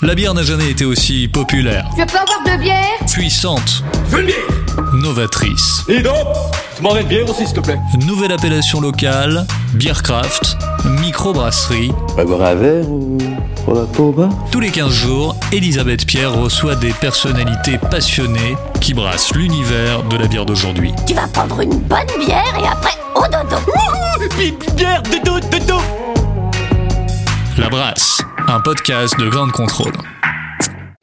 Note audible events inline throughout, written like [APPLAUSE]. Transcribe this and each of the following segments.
La bière n'a jamais été aussi populaire, Je peux avoir de bière puissante, Je veux une bière novatrice. Et donc Tu m'en une bière aussi, s'il te plaît Nouvelle appellation locale, Beercraft, microbrasserie. Va boire un verre ou on Tous les 15 jours, Elisabeth Pierre reçoit des personnalités passionnées qui brassent l'univers de la bière d'aujourd'hui. Tu vas prendre une bonne bière et après au dodo. Bière, de dos La Brasse, un podcast de grande contrôle.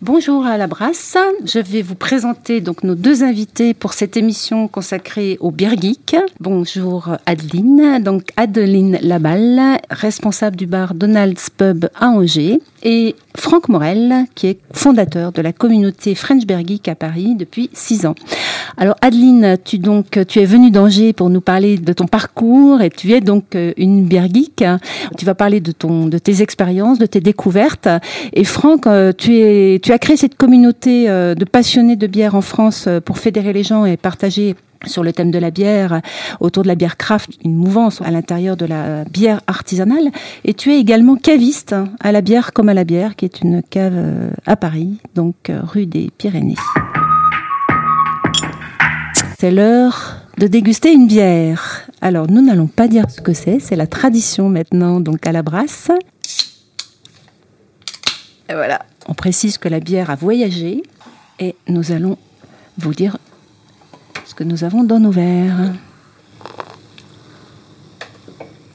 Bonjour à la brasse. Je vais vous présenter donc nos deux invités pour cette émission consacrée au Beer Geek. Bonjour Adeline, donc Adeline Laballe, responsable du bar Donald's Pub à Angers, et Franck Morel, qui est fondateur de la communauté French Beer Geek à Paris depuis six ans. Alors Adeline, tu donc tu es venue d'Angers pour nous parler de ton parcours et tu es donc euh, une geek. Tu vas parler de ton de tes expériences, de tes découvertes. Et Franck, euh, tu es tu as créé cette communauté euh, de passionnés de bière en France pour fédérer les gens et partager sur le thème de la bière, autour de la bière craft, une mouvance à l'intérieur de la bière artisanale. Et tu es également caviste hein, à la bière comme à la bière, qui est une cave euh, à Paris, donc euh, rue des Pyrénées. C'est l'heure de déguster une bière. Alors, nous n'allons pas dire ce que c'est, c'est la tradition maintenant, donc à la brasse. Et voilà. On précise que la bière a voyagé et nous allons vous dire ce que nous avons dans nos verres.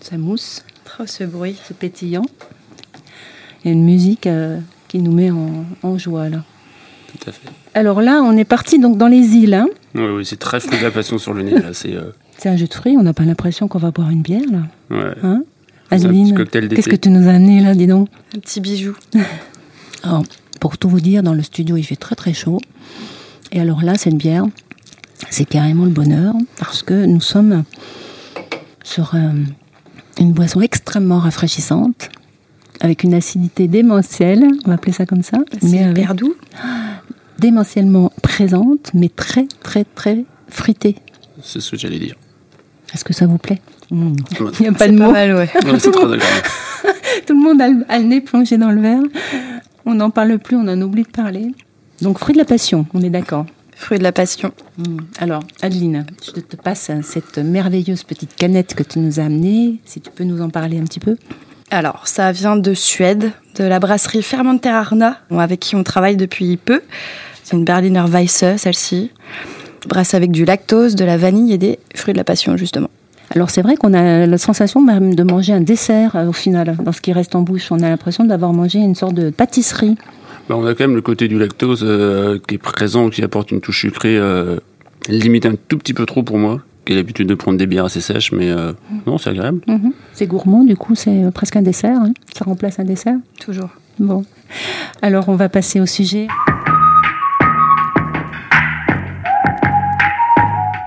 Ça mousse, Oh, ce bruit. c'est pétillant. Il y a une musique euh, qui nous met en, en joie là. Tout à fait. Alors là, on est parti donc dans les îles. hein. Oui, oui, c'est très fruit de la passion sur le nez. Là, c'est euh, C'est un jus de fruits, on n'a pas l'impression qu'on va boire une bière là. ouais. Hein Adeline, qu'est-ce que tu nous as amené là, dis donc Un petit bijou. [LAUGHS] Alors, pour tout vous dire, dans le studio, il fait très très chaud. Et alors là, cette bière, c'est carrément le bonheur parce que nous sommes sur euh, une boisson extrêmement rafraîchissante, avec une acidité démentielle, on va appeler ça comme ça, C'est avec- hyper doux. [GASPS] démentiellement présente, mais très très très fritée. C'est ce que j'allais dire. Est-ce que ça vous plaît? Mm. Ouais, Il n'y a pas C'est de pas mots. mal, ouais. c'est agréable. [LAUGHS] Tout le monde a le, a le nez plongé dans le verre. On n'en parle plus, on en oublie de parler. Donc, fruit de la passion, on est d'accord. Fruit de la passion. Hmm. Alors, Adeline, je te passe cette merveilleuse petite canette que tu nous as amenée. Si tu peux nous en parler un petit peu. Alors, ça vient de Suède, de la brasserie Fermenter Arna, avec qui on travaille depuis peu. C'est une Berliner Weisse, celle-ci. Brasse avec du lactose, de la vanille et des fruits de la passion, justement. Alors, c'est vrai qu'on a la sensation même de manger un dessert euh, au final, dans ce qui reste en bouche. On a l'impression d'avoir mangé une sorte de pâtisserie. Bah, on a quand même le côté du lactose euh, qui est présent, qui apporte une touche sucrée, euh, limite un tout petit peu trop pour moi, qui a l'habitude de prendre des bières assez sèches, mais euh, non, c'est agréable. Mhm. C'est gourmand, du coup, c'est presque un dessert. hein. Ça remplace un dessert? Toujours. Bon. Alors, on va passer au sujet.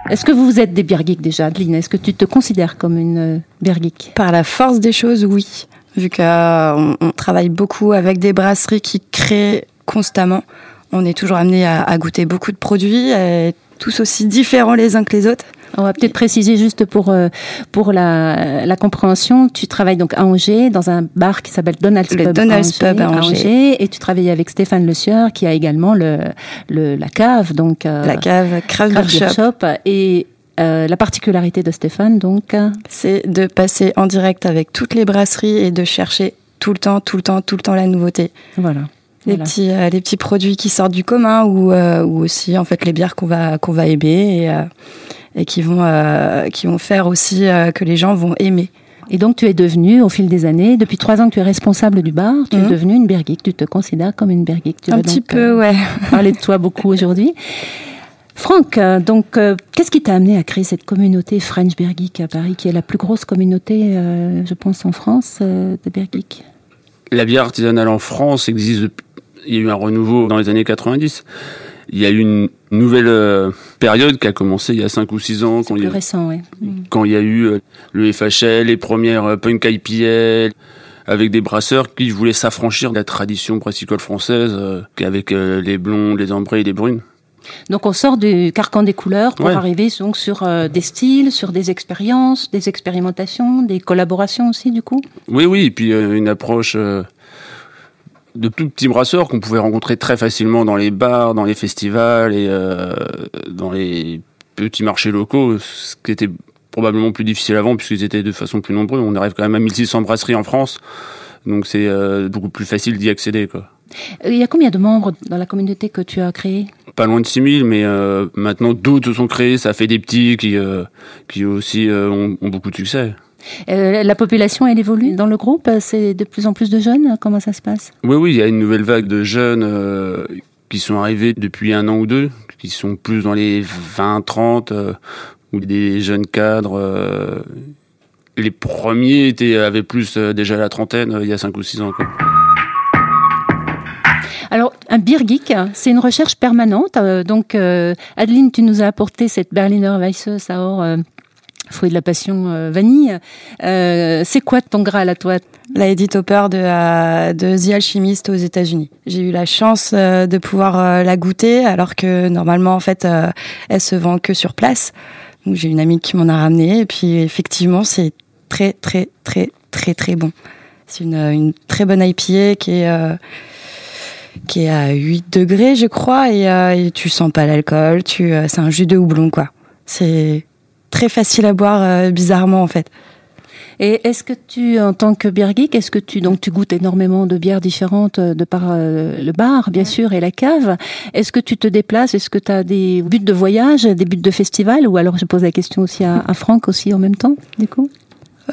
Est-ce que vous êtes des geeks déjà, Adeline? Est-ce que tu te considères comme une euh, beer geek? Par la force des choses, oui. Vu qu'on on travaille beaucoup avec des brasseries qui créent constamment, on est toujours amené à, à goûter beaucoup de produits, et tous aussi différents les uns que les autres. On va peut-être préciser juste pour, euh, pour la, la compréhension. Tu travailles donc à Angers dans un bar qui s'appelle Donald's Pub, Donald's à Angers, Pub à Angers. Et tu travailles avec Stéphane Le Sieur qui a également le, le, la cave. Donc, euh, La cave Craft Shop, Shop. Et euh, la particularité de Stéphane, donc, c'est de passer en direct avec toutes les brasseries et de chercher tout le temps, tout le temps, tout le temps la nouveauté. voilà. Les Voilà. petits, euh, les petits produits qui sortent du commun ou, euh, ou aussi en fait les bières qu'on va qu'on va aimer et, et qui vont qui vont faire aussi que les gens vont aimer. Et donc, tu es devenue, au fil des années, depuis trois ans que tu es responsable du bar, tu es Mhm. devenue une geek. Tu te considères comme une geek. Tu un petit donc, peu, ouais. parler de toi beaucoup aujourd'hui. Franck, euh, donc, euh, qu'est-ce qui t'a amené à créer cette communauté French Beer Geek à Paris, qui est la plus grosse communauté, euh, je pense, en France, euh, de Beer Geek La bière artisanale en France existe. depuis- Il y a eu un renouveau dans les années 90. Il y a eu une nouvelle période qui a commencé il y a 5 ou 6 ans, quand il, y Plus a, récent, oui. quand il y a eu le FHL, les premières punk IPL, avec des brasseurs qui voulaient s'affranchir de la tradition brassicole française, avec les blonds, les ambrés et les brunes. Donc, on sort du carcan des couleurs pour Ouais. arriver donc sur euh, des styles, sur des expériences, des expérimentations, des collaborations aussi, du coup? Oui, oui, et puis euh, une approche euh, de tout petits brasseurs qu'on pouvait rencontrer très facilement dans les bars, dans les festivals et dans les petits marchés locaux, ce qui était probablement plus difficile avant puisqu'ils étaient de façon plus nombreux. On arrive quand même à 1600 brasseries en France, donc c'est beaucoup plus facile d'y accéder. Quoi. Euh, Il y a combien de membres dans la communauté que tu as créée Pas loin de 6000, mais euh, maintenant d'autres se sont créés, ça fait des petits qui, euh, qui aussi euh, ont, ont beaucoup de succès. La population, elle évolue dans le groupe? C'est de plus en plus de jeunes? Comment ça se passe? Oui, oui, il y a une nouvelle vague de jeunes qui sont arrivés depuis un an ou deux, qui sont plus dans les 20, 30, euh, ou des jeunes cadres. les premiers étaient, avaient plus déjà la trentaine, il y a 5 ou 6 ans. Quoi. Un beer geek, c'est une recherche permanente. Euh, donc, euh, Adeline, tu nous as apporté cette Berliner Weisse Sour, euh, fruit de la passion vanille. C'est quoi ton Graal à toi? La Edith Hopper de, de The Alchemist aux États-Unis. J'ai eu la chance de pouvoir la goûter, alors que normalement, en fait, elle se vend que sur place. J'ai une amie qui m'en a ramené, et puis effectivement, c'est très, très, très, très, très bon. C'est une, une très bonne IPA qui est, qui est à 8 degrés, je crois, et, euh, et tu sens pas l'alcool. Tu, euh, c'est un jus de houblon, quoi. C'est très facile à boire, euh, bizarrement, en fait. Et est-ce que tu, en tant que beer geek, est-ce que tu donc tu goûtes énormément de bières différentes euh, de par le bar, bien sûr, et la cave Est-ce que tu te déplaces? Est-ce que tu as des buts de voyage, des buts de festival? Ou alors je pose la question aussi à, à Franck aussi en même temps, du coup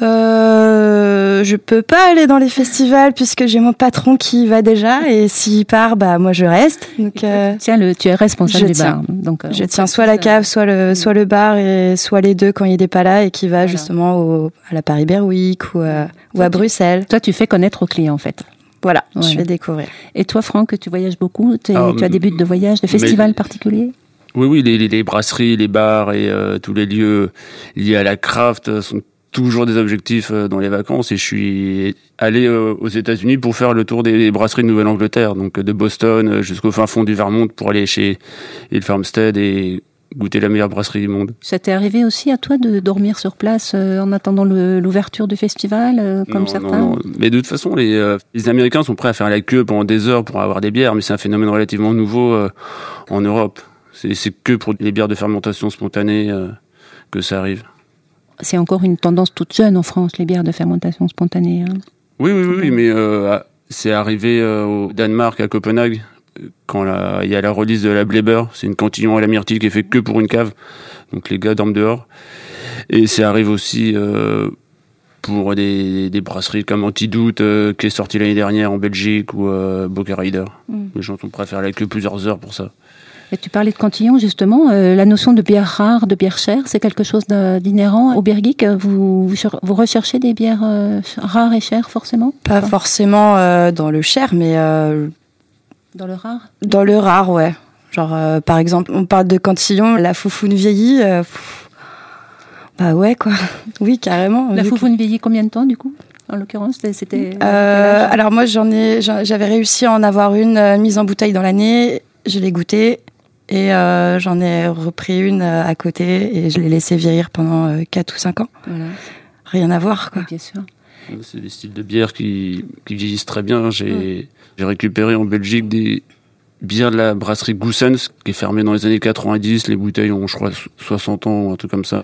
Euh, je peux pas aller dans les festivals puisque j'ai mon patron qui y va déjà et s'il part, bah moi je reste. Donc euh, Tiens, le, tu es responsable je du bar. tiens. Donc, euh, je tiens soit la euh, cave, soit le soit le bar et soit les deux quand il n'est pas là et qui va Voilà. justement au, à la Paris Beer Week ou, à- ou à Bruxelles. Toi, tu fais connaître aux clients en fait. Voilà, Voilà. je vais découvrir. Et toi, Franck, tu voyages beaucoup? Alors, Tu as des buts de voyage, de mais- festivals particuliers? Oui, oui, les, les- les brasseries, les bars et euh, tous les lieux liés à la craft euh, sont toujours des objectifs euh, dans les vacances et je suis allé euh, aux États-Unis pour faire le tour des brasseries de Nouvelle-Angleterre, donc euh, de Boston jusqu'au fin fond du Vermont pour aller chez Hill Farmstead et goûter la meilleure brasserie du monde. Ça t'est arrivé aussi à toi de dormir sur place en attendant l'ouverture du festival, comme Non, certains non, non. Mais de toute façon, les, les Américains sont prêts à faire la queue pendant des heures pour avoir des bières, mais c'est un phénomène relativement nouveau en Europe. C'est que pour les bières de fermentation spontanée que ça arrive. C'est encore une tendance toute jeune en France, les bières de fermentation spontanée. hein. Oui, oui, oui, oui, mais euh, c'est arrivé euh, au Danemark, à Copenhague, quand il y a la release de la Bleber. C'est une cantillon à la myrtille qui est fait que pour une cave. Donc les gars dorment dehors. Et c'est arrivé aussi euh, pour des, des brasseries comme Antidoute, qui est sorti l'année dernière en Belgique, ou Boca Rider. Mm. Les gens faire la queue plusieurs heures pour ça. Et tu parlais de cantillon, justement. euh, la notion de bière rare, de bière chère, c'est quelque chose d'inhérent au beer geek. Vous, vous, cher- vous recherchez des bières euh, rares et chères, forcément? Pas forcément euh, dans le cher, mais Dans le rare? dans le rare, ouais. Genre par exemple, on parle de cantillon, la foufoune vieillie. pff, bah ouais quoi. [LAUGHS] Oui carrément. La Vu que- foufoune vieillit combien de temps, du coup En l'occurrence, c'était-. Euh, alors moi j'en ai, j'avais réussi à en avoir une euh, mise en bouteille dans l'année. Je l'ai goûtée et euh, j'en ai repris une euh, à côté et je l'ai laissé vieillir pendant euh, 4 ou 5 ans. Voilà, Rien à voir quoi. bien sûr. C'est des styles de bière qui, qui vieillissent très bien. J'ai j'ai récupéré en Belgique des bières de la brasserie Goossens, qui est fermée dans les années 90. Les bouteilles ont, je crois, so- 60 ans, un truc comme ça.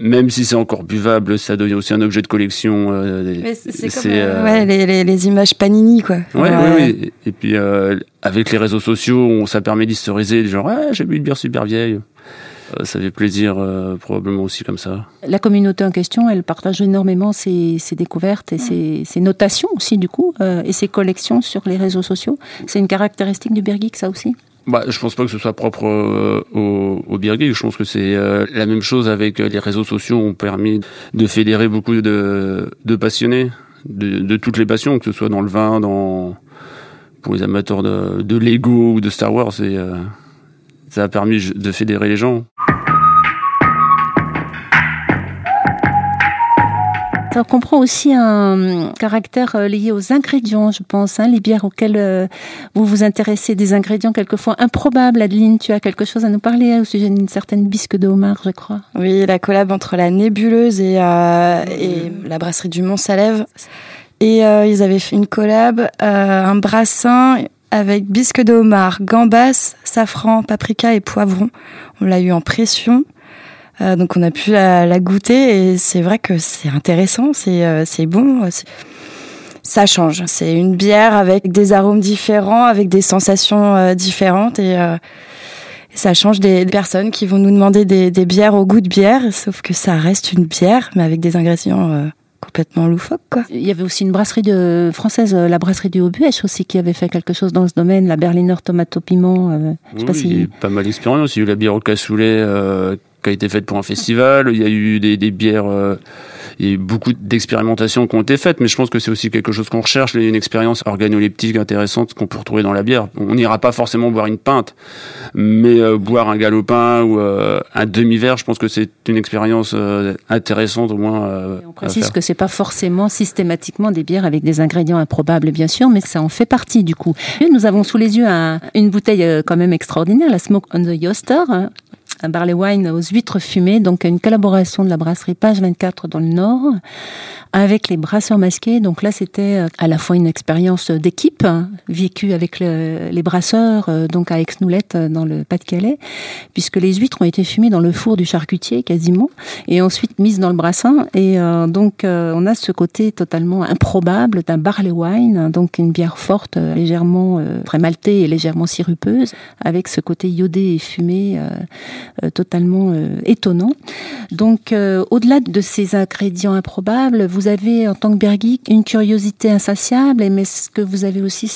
Même si c'est encore buvable, ça devient aussi un objet de collection. euh, c'est euh, euh, ouais, les, les, les images Panini quoi. Ouais, ouais, ouais. Et puis, euh, avec les réseaux sociaux, on, ça permet d'historiser, genre, ah, j'ai bu une bière super vieille. Ça fait plaisir, euh, probablement aussi comme ça. La communauté en question, elle partage énormément ses, ses découvertes et ses, ses notations aussi, du coup, euh, et ses collections sur les réseaux sociaux. C'est une caractéristique du beer geek, ça aussi? Bah, je pense pas que ce soit propre euh, au, au geek. Je pense que c'est euh, la même chose avec euh, les réseaux sociaux ont permis de fédérer beaucoup de, de passionnés de, de, toutes les passions, que ce soit dans le vin, dans pour les amateurs de, de Lego ou de Star Wars. Et, ça a permis de fédérer les gens. Ça comprend aussi un caractère euh, lié aux ingrédients, je pense, hein, les bières auxquelles euh, vous vous intéressez, des ingrédients quelquefois improbables. Adeline, tu as quelque chose à nous parler hein, au sujet d'une certaine bisque de homard, je crois. Oui, la collab entre la nébuleuse et, euh, et la brasserie du Mont-Salève. Et ils avaient fait une collab, un brassin avec bisque de homard, gambas, safran, paprika et poivron. On l'a eu en pression. Euh, donc on a pu la, goûter et c'est vrai que c'est intéressant, c'est euh, c'est bon. Ça change. C'est une bière avec des arômes différents, avec des sensations euh, différentes et ça change des personnes qui vont nous demander des, des, bières au goût de bière, sauf que ça reste une bière, mais avec des ingrédients complètement loufoques. Quoi. Il y avait aussi une brasserie de, française, la brasserie du Haubuech aussi, qui avait fait quelque chose dans ce domaine, la Berliner Tomato Piment. je sais pas si... pas mal d'expérience. Il y a eu la bière au cassoulet qui a été faite pour un festival. Il y a eu des, des bières, euh, il y a eu beaucoup d'expérimentations qui ont été faites, mais je pense que c'est aussi quelque chose qu'on recherche, une expérience organoleptique intéressante qu'on peut retrouver dans la bière. On n'ira pas forcément boire une pinte, mais euh, boire un galopin ou euh, un demi-verre, je pense que c'est une expérience intéressante au moins. on précise que c'est pas forcément systématiquement des bières avec des ingrédients improbables, bien sûr, mais ça en fait partie du coup. nous avons sous les yeux un, une bouteille quand même extraordinaire, la Smoke on the Yoster, hein, un barley wine aux huîtres fumées, donc une collaboration de la brasserie Page 24 dans le Nord avec les brasseurs masqués. Donc là, c'était euh, à la fois une expérience d'équipe hein, vécue avec les brasseurs, euh, donc à Aix-Noulette euh, dans le Pas-de-Calais, puisque les huîtres ont été fumées dans le four du charcutier quasiment, et ensuite mises dans le brassin. Et donc on a ce côté totalement improbable d'un barley wine, donc une bière forte, légèrement très maltée et légèrement sirupeuse, avec ce côté iodé et fumé totalement étonnant. Donc au-delà de ces ingrédients improbables, vous avez, en tant que Bergeek, une curiosité insatiable, mais est-ce que vous avez aussi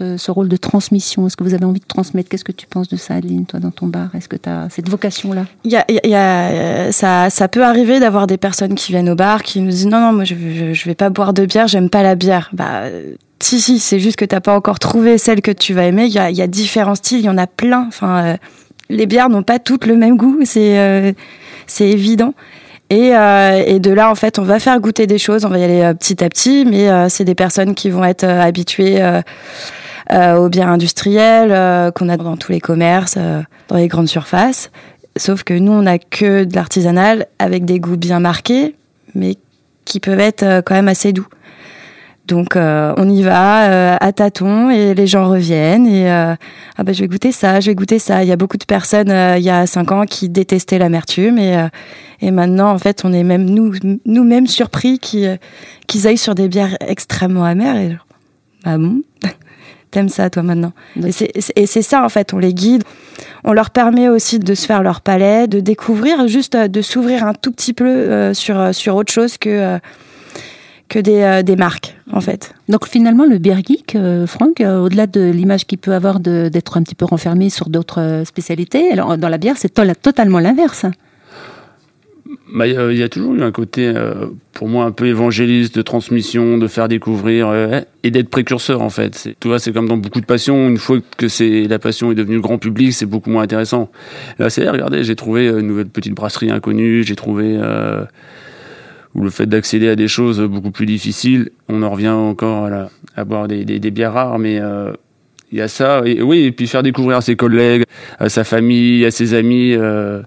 euh, ce rôle de transmission? Est-ce que vous avez envie de transmettre? Qu'est-ce que tu penses de ça, Adeline, toi, dans ton bar? Est-ce que tu as cette vocation-là? Euh, ça, ça peut arriver d'avoir des personnes qui viennent au bar, qui nous disent non, non, moi je, je, vais pas boire de bière, j'aime pas la bière. Bah, si, si, c'est juste que t'as pas encore trouvé celle que tu vas aimer. Il y a, différents styles, il y en a plein. Enfin, euh, les bières n'ont pas toutes le même goût, c'est c'est évident. Et, euh, et, de là, en fait, on va faire goûter des choses, on va y aller euh, petit à petit, mais euh, c'est des personnes qui vont être habituées aux bières industrielles qu'on a dans tous les commerces, dans les grandes surfaces. Sauf que nous, on n'a que de l'artisanal avec des goûts bien marqués, mais qui peuvent être quand même assez doux. Donc euh, on y va euh, à tâtons et les gens reviennent et euh, ah bah je vais goûter ça, je vais goûter ça. Il y a beaucoup de personnes il y a cinq ans qui détestaient l'amertume et et maintenant en fait on est même nous nous-mêmes surpris qu'ils qu'ils aillent sur des bières extrêmement amères et bah bon [LAUGHS] t'aimes ça toi maintenant et c'est ça en fait on les guide on leur permet aussi de se faire leur palais de découvrir juste de s'ouvrir un tout petit peu sur sur autre chose que que des, euh, des marques, en fait. Donc finalement, le beer geek, euh, Franck, euh, au-delà de l'image qu'il peut avoir d'être un petit peu renfermé sur d'autres spécialités, alors dans la bière, c'est totalement l'inverse. Bah, il y a toujours eu un côté, pour moi, un peu évangéliste, de transmission, de faire découvrir et d'être précurseur en fait. Tu vois, c'est comme dans beaucoup de passions. Une fois que c'est la passion est devenue grand public, c'est beaucoup moins intéressant. Là, c'est regardez, j'ai trouvé une nouvelle petite brasserie inconnue, j'ai trouvé ou le fait d'accéder à des choses beaucoup plus difficiles, on en revient encore à, à boire des, des, des, bières rares, mais euh, il y a ça. Et, oui, et puis faire découvrir à ses collègues, à sa famille, à ses amis, euh,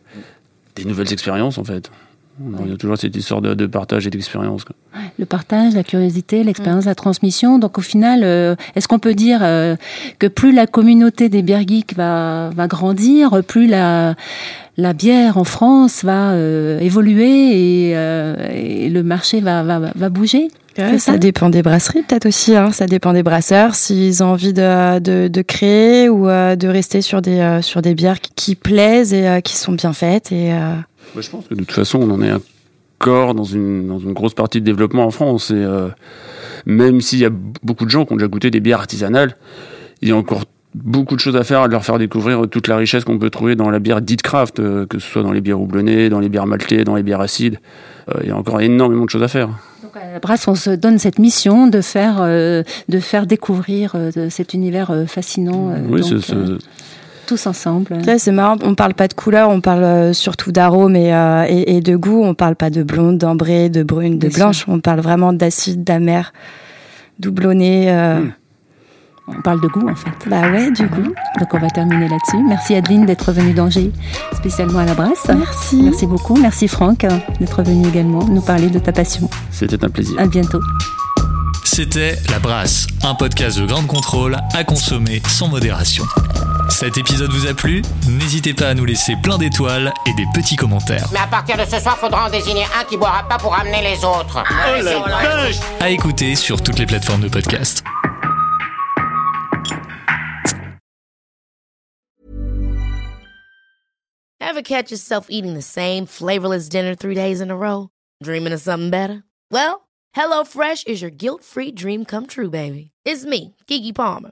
des nouvelles expériences en fait. Il y a toujours cette histoire de, de partage et d'expérience. Le partage, la curiosité, l'expérience, la transmission. Donc au final, euh, est-ce qu'on peut dire euh, que plus la communauté des bières va, va grandir, plus la, la bière en France va euh, évoluer et, et, le marché va, va, va bouger? Ça, ça, dépend des brasseries peut-être aussi. Hein. Ça dépend des brasseurs s'ils ont envie de, de, de créer ou de rester sur des sur des bières qui, qui plaisent et qui sont bien faites et je pense que de toute façon, on en est encore dans une, dans une grosse partie de développement en France. Et euh, même s'il y a beaucoup de gens qui ont déjà goûté des bières artisanales, il y a encore beaucoup de choses à faire, à leur faire découvrir toute la richesse qu'on peut trouver dans la bière dite craft, euh, que ce soit dans les bières houblonnées, dans les bières maltées, dans les bières acides. Euh, Il y a encore énormément de choses à faire. Donc à la Brasse, on se donne cette mission de faire, euh, de faire découvrir cet univers fascinant. oui, donc, ce- ce- euh, tous ensemble. Ouais, c'est marrant, on parle pas de couleur, on parle euh, surtout d'arômes et, euh, et, et de goût. On parle pas de blonde, d'ambrée, de brune, de Bien blanche. On parle vraiment d'acide, d'amer, doublonné. euh, Mm. On parle de goût en fait. Bah ouais, du coup. Donc on va terminer là-dessus. Merci Adeline d'être venue d'Angers, spécialement à la Brasse. Merci. Merci beaucoup. Merci Franck euh, d'être venu également nous parler de ta passion. C'était un plaisir. À bientôt. C'était La Brasse, un podcast de grande contrôle à consommer sans modération. Cet épisode vous a plu N'hésitez pas à nous laisser plein d'étoiles et des petits commentaires. Mais à partir de ce soir, faudra en désigner un qui boira pas pour amener les autres. Oh la vache À écouter sur toutes les plateformes de podcast. Ever catch yourself eating the same flavorless dinner three days in a row? Dreaming of something better? Well, HelloFresh is your guilt-free dream come true, baby. It's me, Kiki Palmer.